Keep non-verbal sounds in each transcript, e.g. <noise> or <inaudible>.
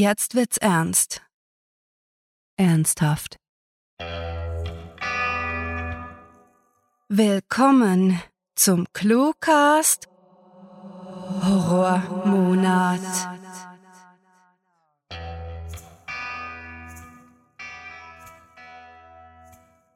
jetzt wird's ernst. Ernsthaft. Willkommen zum Cluecast Horrormonat.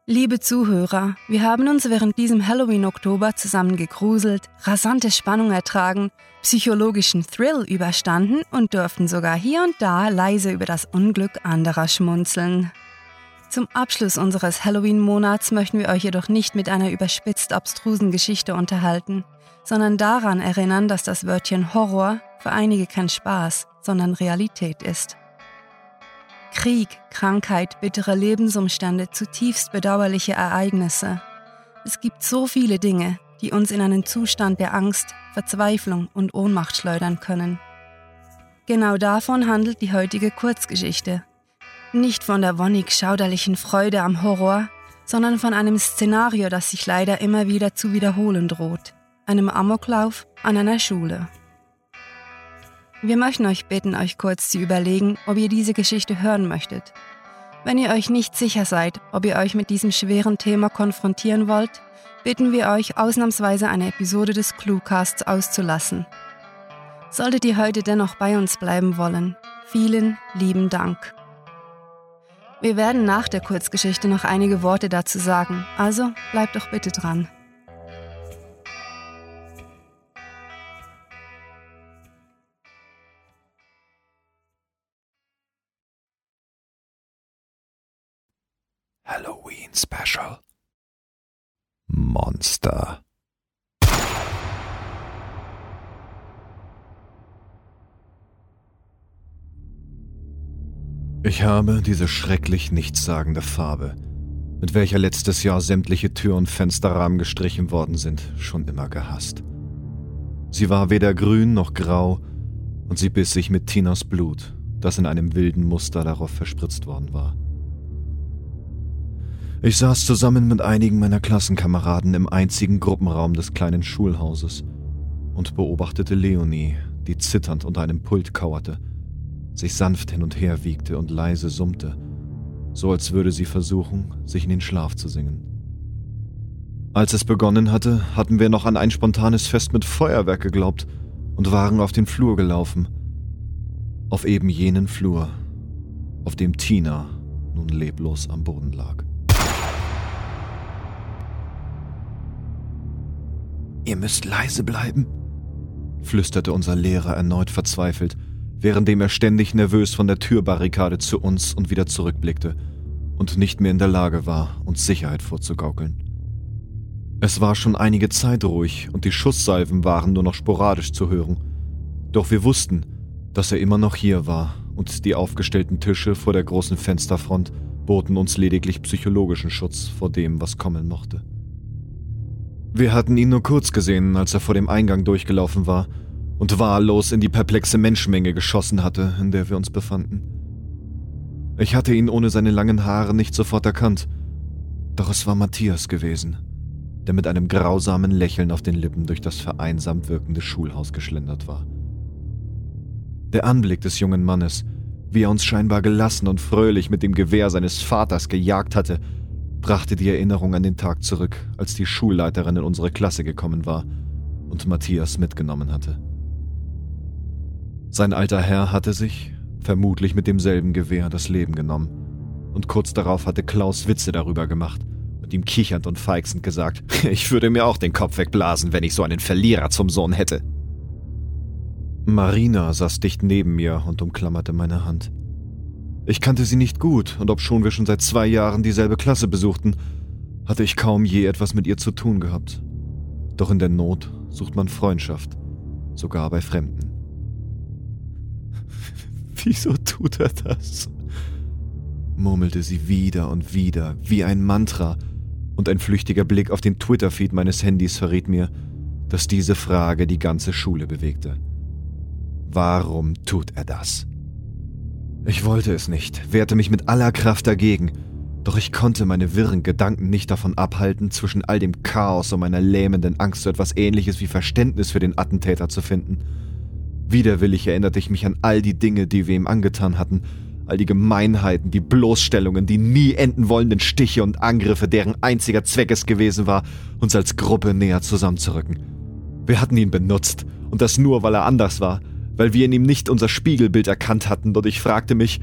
Liebe Zuhörer, wir haben uns während diesem Halloween-Oktober zusammen gegruselt, rasante Spannung ertragen, psychologischen Thrill überstanden und durften sogar hier und da leise über das Unglück anderer schmunzeln. Zum Abschluss unseres Halloween-Monats möchten wir euch jedoch nicht mit einer überspitzt abstrusen Geschichte unterhalten, sondern daran erinnern, dass das Wörtchen Horror für einige kein Spaß, sondern Realität ist. Krieg, Krankheit, bittere Lebensumstände, zutiefst bedauerliche Ereignisse. Es gibt so viele Dinge, die uns in einen Zustand der Angst, Verzweiflung und Ohnmacht schleudern können. Genau davon handelt die heutige Kurzgeschichte. Nicht von der wonnig schauderlichen Freude am Horror, sondern von einem Szenario, das sich leider immer wieder zu wiederholen droht. Einem Amoklauf an einer Schule. Wir möchten euch bitten, euch kurz zu überlegen, ob ihr diese Geschichte hören möchtet. Wenn ihr euch nicht sicher seid, ob ihr euch mit diesem schweren Thema konfrontieren wollt, bitten wir euch ausnahmsweise eine Episode des Cluecasts auszulassen. Solltet ihr heute dennoch bei uns bleiben wollen, vielen lieben Dank. Wir werden nach der Kurzgeschichte noch einige Worte dazu sagen, also bleibt doch bitte dran. Special. Monster. Ich habe diese schrecklich nichtssagende Farbe, mit welcher letztes Jahr sämtliche Tür- und Fensterrahmen gestrichen worden sind, schon immer gehasst. Sie war weder grün noch grau und sie biss sich mit Tinas Blut, das in einem wilden Muster darauf verspritzt worden war. Ich saß zusammen mit einigen meiner Klassenkameraden im einzigen Gruppenraum des kleinen Schulhauses und beobachtete Leonie, die zitternd unter einem Pult kauerte, sich sanft hin und her wiegte und leise summte, so als würde sie versuchen, sich in den Schlaf zu singen. Als es begonnen hatte, hatten wir noch an ein spontanes Fest mit Feuerwerk geglaubt und waren auf den Flur gelaufen. Auf eben jenen Flur, auf dem Tina nun leblos am Boden lag. Ihr müsst leise bleiben, flüsterte unser Lehrer erneut verzweifelt, währenddem er ständig nervös von der Türbarrikade zu uns und wieder zurückblickte und nicht mehr in der Lage war, uns Sicherheit vorzugaukeln. Es war schon einige Zeit ruhig und die Schusssalven waren nur noch sporadisch zu hören. Doch wir wussten, dass er immer noch hier war und die aufgestellten Tische vor der großen Fensterfront boten uns lediglich psychologischen Schutz vor dem, was kommen mochte. Wir hatten ihn nur kurz gesehen, als er vor dem Eingang durchgelaufen war und wahllos in die perplexe Menschenmenge geschossen hatte, in der wir uns befanden. Ich hatte ihn ohne seine langen Haare nicht sofort erkannt, doch es war Matthias gewesen, der mit einem grausamen Lächeln auf den Lippen durch das vereinsamt wirkende Schulhaus geschlendert war. Der Anblick des jungen Mannes, wie er uns scheinbar gelassen und fröhlich mit dem Gewehr seines Vaters gejagt hatte, brachte die Erinnerung an den Tag zurück, als die Schulleiterin in unsere Klasse gekommen war und Matthias mitgenommen hatte. Sein alter Herr hatte sich, vermutlich mit demselben Gewehr, das Leben genommen, und kurz darauf hatte Klaus Witze darüber gemacht und ihm kichernd und feixend gesagt, <laughs> ich würde mir auch den Kopf wegblasen, wenn ich so einen Verlierer zum Sohn hätte. Marina saß dicht neben mir und umklammerte meine Hand. Ich kannte sie nicht gut, und obschon wir schon seit zwei Jahren dieselbe Klasse besuchten, hatte ich kaum je etwas mit ihr zu tun gehabt. Doch in der Not sucht man Freundschaft, sogar bei Fremden. <laughs> Wieso tut er das? murmelte sie wieder und wieder, wie ein Mantra, und ein flüchtiger Blick auf den Twitter-Feed meines Handys verriet mir, dass diese Frage die ganze Schule bewegte. Warum tut er das? Ich wollte es nicht, wehrte mich mit aller Kraft dagegen, doch ich konnte meine wirren Gedanken nicht davon abhalten, zwischen all dem Chaos und meiner lähmenden Angst so etwas ähnliches wie Verständnis für den Attentäter zu finden. Widerwillig erinnerte ich mich an all die Dinge, die wir ihm angetan hatten, all die Gemeinheiten, die Bloßstellungen, die nie enden wollenden Stiche und Angriffe, deren einziger Zweck es gewesen war, uns als Gruppe näher zusammenzurücken. Wir hatten ihn benutzt, und das nur, weil er anders war, weil wir in ihm nicht unser Spiegelbild erkannt hatten, und ich fragte mich,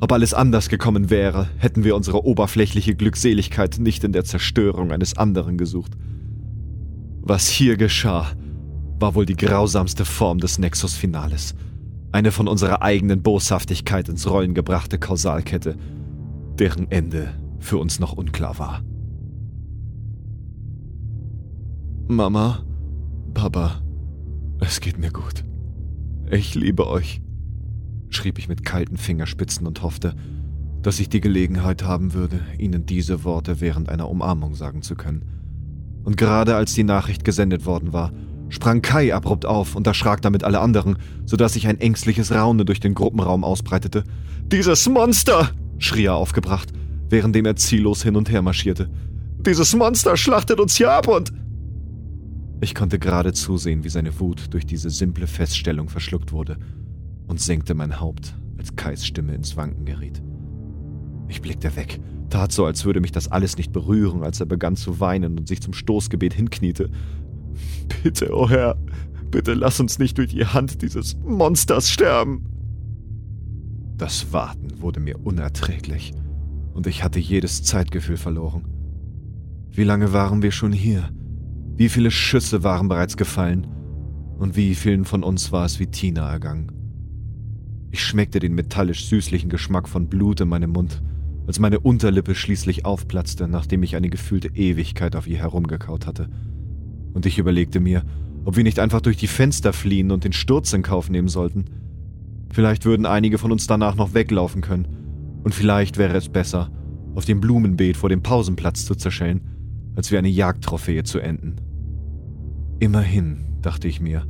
ob alles anders gekommen wäre, hätten wir unsere oberflächliche Glückseligkeit nicht in der Zerstörung eines anderen gesucht. Was hier geschah, war wohl die grausamste Form des Nexus Finales. Eine von unserer eigenen Boshaftigkeit ins Rollen gebrachte Kausalkette, deren Ende für uns noch unklar war. Mama, Papa, es geht mir gut. Ich liebe euch, schrieb ich mit kalten Fingerspitzen und hoffte, dass ich die Gelegenheit haben würde, ihnen diese Worte während einer Umarmung sagen zu können. Und gerade als die Nachricht gesendet worden war, sprang Kai abrupt auf und erschrak damit alle anderen, sodass sich ein ängstliches Raunen durch den Gruppenraum ausbreitete. Dieses Monster! schrie er aufgebracht, währenddem er ziellos hin und her marschierte. Dieses Monster schlachtet uns hier ab und. Ich konnte gerade zusehen, wie seine Wut durch diese simple Feststellung verschluckt wurde und senkte mein Haupt, als Kais Stimme ins Wanken geriet. Ich blickte weg, tat so, als würde mich das alles nicht berühren, als er begann zu weinen und sich zum Stoßgebet hinkniete. Bitte, o oh Herr, bitte lass uns nicht durch die Hand dieses Monsters sterben. Das Warten wurde mir unerträglich, und ich hatte jedes Zeitgefühl verloren. Wie lange waren wir schon hier? Wie viele Schüsse waren bereits gefallen? Und wie vielen von uns war es wie Tina ergangen? Ich schmeckte den metallisch süßlichen Geschmack von Blut in meinem Mund, als meine Unterlippe schließlich aufplatzte, nachdem ich eine gefühlte Ewigkeit auf ihr herumgekaut hatte und ich überlegte mir, ob wir nicht einfach durch die Fenster fliehen und den Sturz in Kauf nehmen sollten. Vielleicht würden einige von uns danach noch weglaufen können, und vielleicht wäre es besser, auf dem Blumenbeet vor dem Pausenplatz zu zerschellen, als wie eine Jagdtrophäe zu enden. Immerhin, dachte ich mir,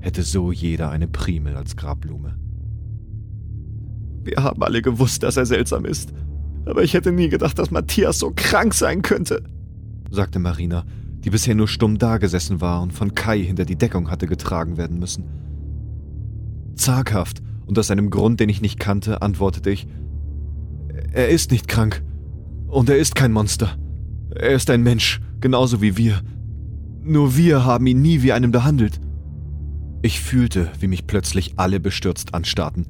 hätte so jeder eine Primel als Grabblume. Wir haben alle gewusst, dass er seltsam ist, aber ich hätte nie gedacht, dass Matthias so krank sein könnte, sagte Marina, die bisher nur stumm dagesessen war und von Kai hinter die Deckung hatte getragen werden müssen. Zaghaft und aus einem Grund, den ich nicht kannte, antwortete ich, er ist nicht krank und er ist kein Monster. Er ist ein Mensch, genauso wie wir. Nur wir haben ihn nie wie einem behandelt. Ich fühlte, wie mich plötzlich alle bestürzt anstarrten,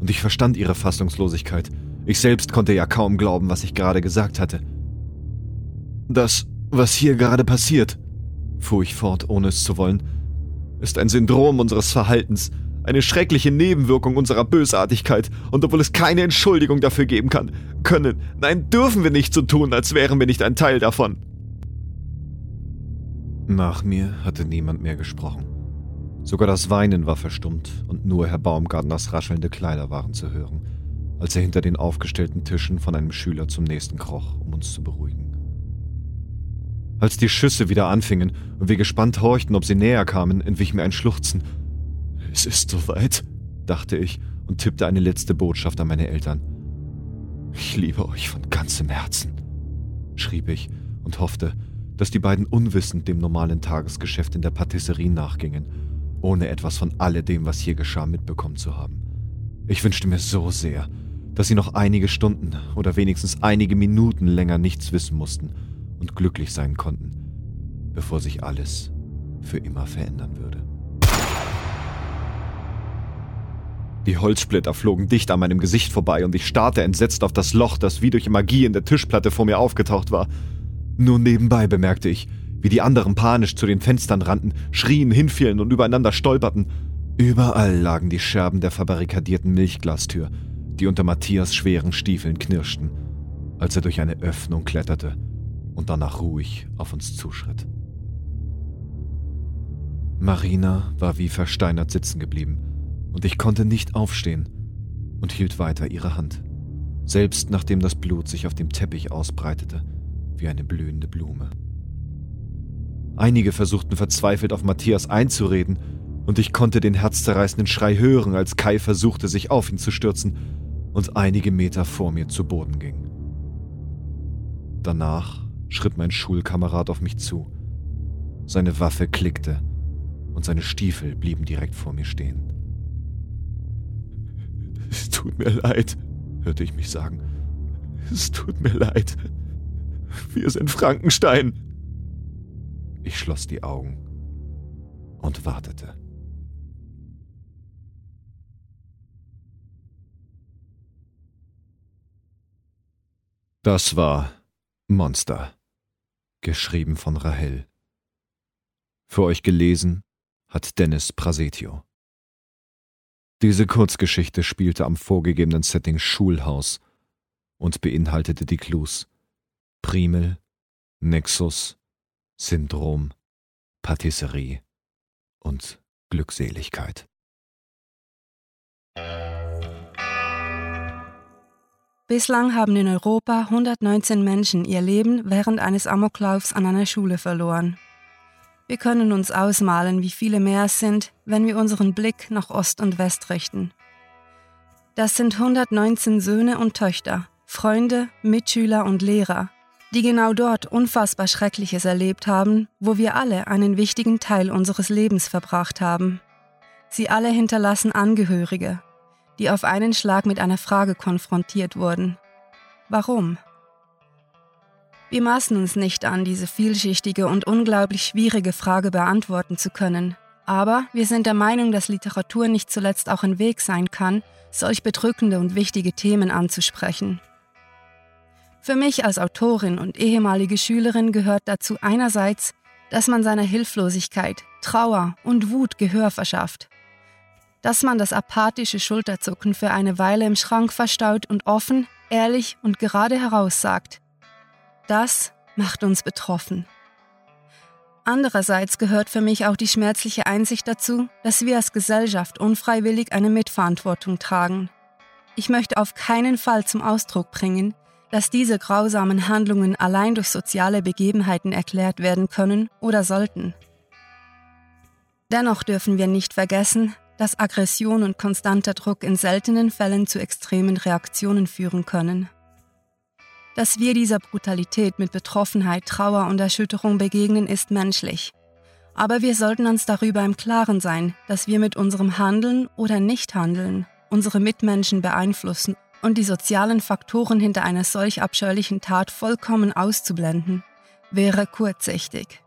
und ich verstand ihre Fassungslosigkeit. Ich selbst konnte ja kaum glauben, was ich gerade gesagt hatte. Das was hier gerade passiert, fuhr ich fort, ohne es zu wollen, ist ein Syndrom unseres Verhaltens, eine schreckliche Nebenwirkung unserer Bösartigkeit, und obwohl es keine Entschuldigung dafür geben kann, können, nein, dürfen wir nicht so tun, als wären wir nicht ein Teil davon. Nach mir hatte niemand mehr gesprochen. Sogar das Weinen war verstummt und nur Herr Baumgartners raschelnde Kleider waren zu hören, als er hinter den aufgestellten Tischen von einem Schüler zum nächsten kroch, um uns zu beruhigen. Als die Schüsse wieder anfingen und wir gespannt horchten, ob sie näher kamen, entwich mir ein Schluchzen. Es ist soweit, dachte ich und tippte eine letzte Botschaft an meine Eltern. Ich liebe euch von ganzem Herzen, schrieb ich und hoffte, dass die beiden unwissend dem normalen Tagesgeschäft in der Patisserie nachgingen, ohne etwas von alledem, was hier geschah, mitbekommen zu haben. Ich wünschte mir so sehr, dass sie noch einige Stunden oder wenigstens einige Minuten länger nichts wissen mussten und glücklich sein konnten, bevor sich alles für immer verändern würde. Die Holzsplitter flogen dicht an meinem Gesicht vorbei und ich starrte entsetzt auf das Loch, das wie durch Magie in der Tischplatte vor mir aufgetaucht war. Nur nebenbei bemerkte ich, wie die anderen panisch zu den Fenstern rannten, schrien, hinfielen und übereinander stolperten. Überall lagen die Scherben der verbarrikadierten Milchglastür, die unter Matthias schweren Stiefeln knirschten, als er durch eine Öffnung kletterte und danach ruhig auf uns zuschritt. Marina war wie versteinert sitzen geblieben, und ich konnte nicht aufstehen und hielt weiter ihre Hand, selbst nachdem das Blut sich auf dem Teppich ausbreitete, wie eine blühende Blume. Einige versuchten verzweifelt auf Matthias einzureden, und ich konnte den herzzerreißenden Schrei hören, als Kai versuchte, sich auf ihn zu stürzen und einige Meter vor mir zu Boden ging. Danach schritt mein Schulkamerad auf mich zu. Seine Waffe klickte und seine Stiefel blieben direkt vor mir stehen. Es tut mir leid, hörte ich mich sagen. Es tut mir leid. Wir sind Frankenstein. Ich schloss die Augen und wartete. Das war Monster, geschrieben von Rahel. Für euch gelesen hat Dennis Prasetio. Diese Kurzgeschichte spielte am vorgegebenen Setting Schulhaus und beinhaltete die Clues Primel, Nexus, Syndrom, Patisserie und Glückseligkeit. Bislang haben in Europa 119 Menschen ihr Leben während eines Amoklaufs an einer Schule verloren. Wir können uns ausmalen, wie viele mehr es sind, wenn wir unseren Blick nach Ost und West richten. Das sind 119 Söhne und Töchter, Freunde, Mitschüler und Lehrer, die genau dort unfassbar Schreckliches erlebt haben, wo wir alle einen wichtigen Teil unseres Lebens verbracht haben. Sie alle hinterlassen Angehörige, die auf einen Schlag mit einer Frage konfrontiert wurden. Warum? Wir maßen uns nicht an, diese vielschichtige und unglaublich schwierige Frage beantworten zu können, aber wir sind der Meinung, dass Literatur nicht zuletzt auch ein Weg sein kann, solch bedrückende und wichtige Themen anzusprechen. Für mich als Autorin und ehemalige Schülerin gehört dazu einerseits, dass man seiner Hilflosigkeit, Trauer und Wut Gehör verschafft, dass man das apathische Schulterzucken für eine Weile im Schrank verstaut und offen, ehrlich und gerade heraus sagt, das macht uns betroffen. Andererseits gehört für mich auch die schmerzliche Einsicht dazu, dass wir als Gesellschaft unfreiwillig eine Mitverantwortung tragen. Ich möchte auf keinen Fall zum Ausdruck bringen, dass diese grausamen Handlungen allein durch soziale Begebenheiten erklärt werden können oder sollten. Dennoch dürfen wir nicht vergessen, dass Aggression und konstanter Druck in seltenen Fällen zu extremen Reaktionen führen können. Dass wir dieser Brutalität mit Betroffenheit, Trauer und Erschütterung begegnen, ist menschlich. Aber wir sollten uns darüber im Klaren sein, dass wir mit unserem Handeln oder Nichthandeln unsere Mitmenschen beeinflussen und die sozialen Faktoren hinter einer solch abscheulichen Tat vollkommen auszublenden, wäre kurzsichtig.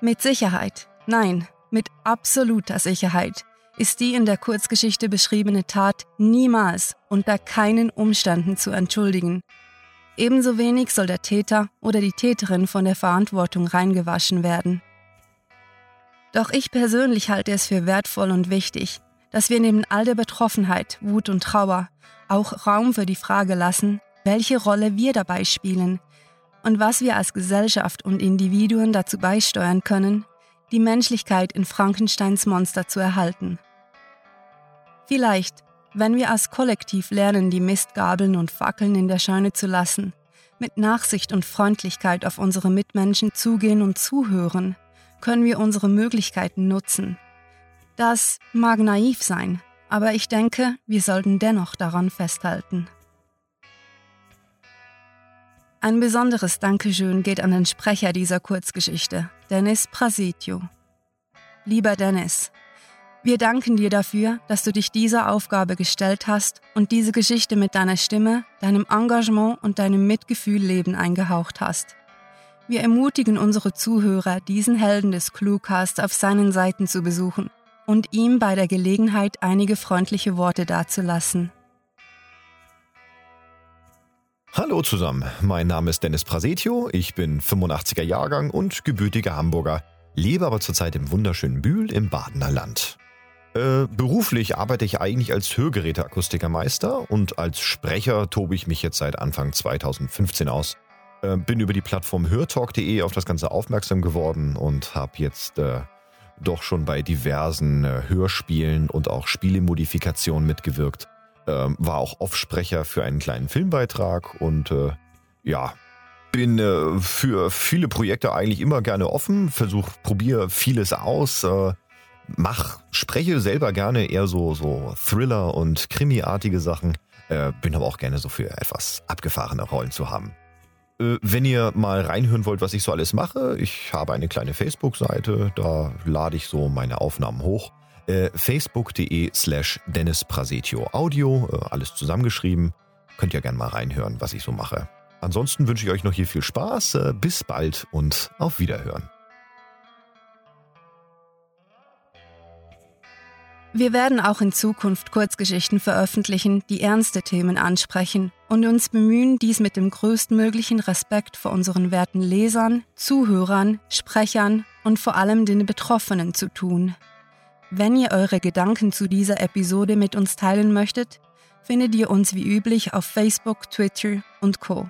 Mit Sicherheit, nein, mit absoluter Sicherheit ist die in der Kurzgeschichte beschriebene Tat niemals unter keinen Umständen zu entschuldigen. Ebenso wenig soll der Täter oder die Täterin von der Verantwortung reingewaschen werden. Doch ich persönlich halte es für wertvoll und wichtig, dass wir neben all der Betroffenheit, Wut und Trauer auch Raum für die Frage lassen, welche Rolle wir dabei spielen und was wir als Gesellschaft und Individuen dazu beisteuern können, die Menschlichkeit in Frankensteins Monster zu erhalten. Vielleicht, wenn wir als Kollektiv lernen, die Mistgabeln und Fackeln in der Scheune zu lassen, mit Nachsicht und Freundlichkeit auf unsere Mitmenschen zugehen und zuhören, können wir unsere Möglichkeiten nutzen. Das mag naiv sein, aber ich denke, wir sollten dennoch daran festhalten. Ein besonderes Dankeschön geht an den Sprecher dieser Kurzgeschichte, Dennis Prasitio. Lieber Dennis, wir danken dir dafür, dass du dich dieser Aufgabe gestellt hast und diese Geschichte mit deiner Stimme, deinem Engagement und deinem Mitgefühl Leben eingehaucht hast. Wir ermutigen unsere Zuhörer, diesen Helden des Cluecast auf seinen Seiten zu besuchen und ihm bei der Gelegenheit einige freundliche Worte dazulassen. Hallo zusammen, mein Name ist Dennis Prasetio, ich bin 85er Jahrgang und gebürtiger Hamburger, lebe aber zurzeit im wunderschönen Bühl im Badener Land. Äh, beruflich arbeite ich eigentlich als Hörgeräteakustikermeister und als Sprecher tobe ich mich jetzt seit Anfang 2015 aus. Äh, bin über die Plattform hörtalk.de auf das Ganze aufmerksam geworden und habe jetzt äh, doch schon bei diversen äh, Hörspielen und auch Spielemodifikationen mitgewirkt. Ähm, war auch Offsprecher für einen kleinen Filmbeitrag und äh, ja, bin äh, für viele Projekte eigentlich immer gerne offen, versuche, probiere vieles aus mach, spreche selber gerne eher so, so Thriller- und Krimi-artige Sachen. Äh, bin aber auch gerne so für etwas abgefahrene Rollen zu haben. Äh, wenn ihr mal reinhören wollt, was ich so alles mache, ich habe eine kleine Facebook-Seite, da lade ich so meine Aufnahmen hoch. Äh, Facebook.de slash Dennis Prasetio Audio, äh, alles zusammengeschrieben. Könnt ihr gerne mal reinhören, was ich so mache. Ansonsten wünsche ich euch noch hier viel Spaß. Äh, bis bald und auf Wiederhören. Wir werden auch in Zukunft Kurzgeschichten veröffentlichen, die ernste Themen ansprechen und uns bemühen, dies mit dem größtmöglichen Respekt vor unseren werten Lesern, Zuhörern, Sprechern und vor allem den Betroffenen zu tun. Wenn ihr eure Gedanken zu dieser Episode mit uns teilen möchtet, findet ihr uns wie üblich auf Facebook, Twitter und Co.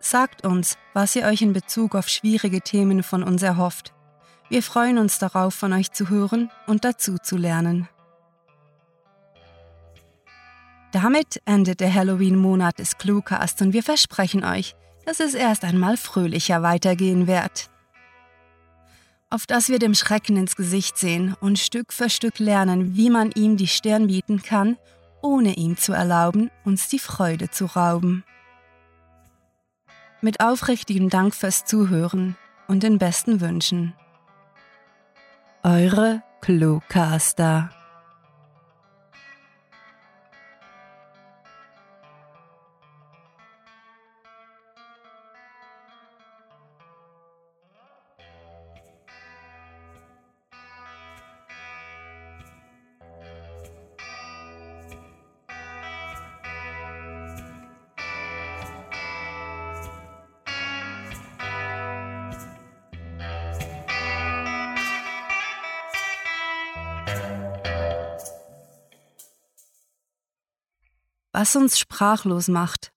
Sagt uns, was ihr euch in Bezug auf schwierige Themen von uns erhofft wir freuen uns darauf, von euch zu hören und dazu zu lernen. Damit endet der Halloween-Monat des Cluecast und wir versprechen euch, dass es erst einmal fröhlicher weitergehen wird. Auf dass wir dem Schrecken ins Gesicht sehen und Stück für Stück lernen, wie man ihm die Stirn bieten kann, ohne ihm zu erlauben, uns die Freude zu rauben. Mit aufrichtigem Dank fürs Zuhören und den besten Wünschen. Eure Cluecaster. Was uns sprachlos macht,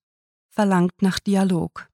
verlangt nach Dialog.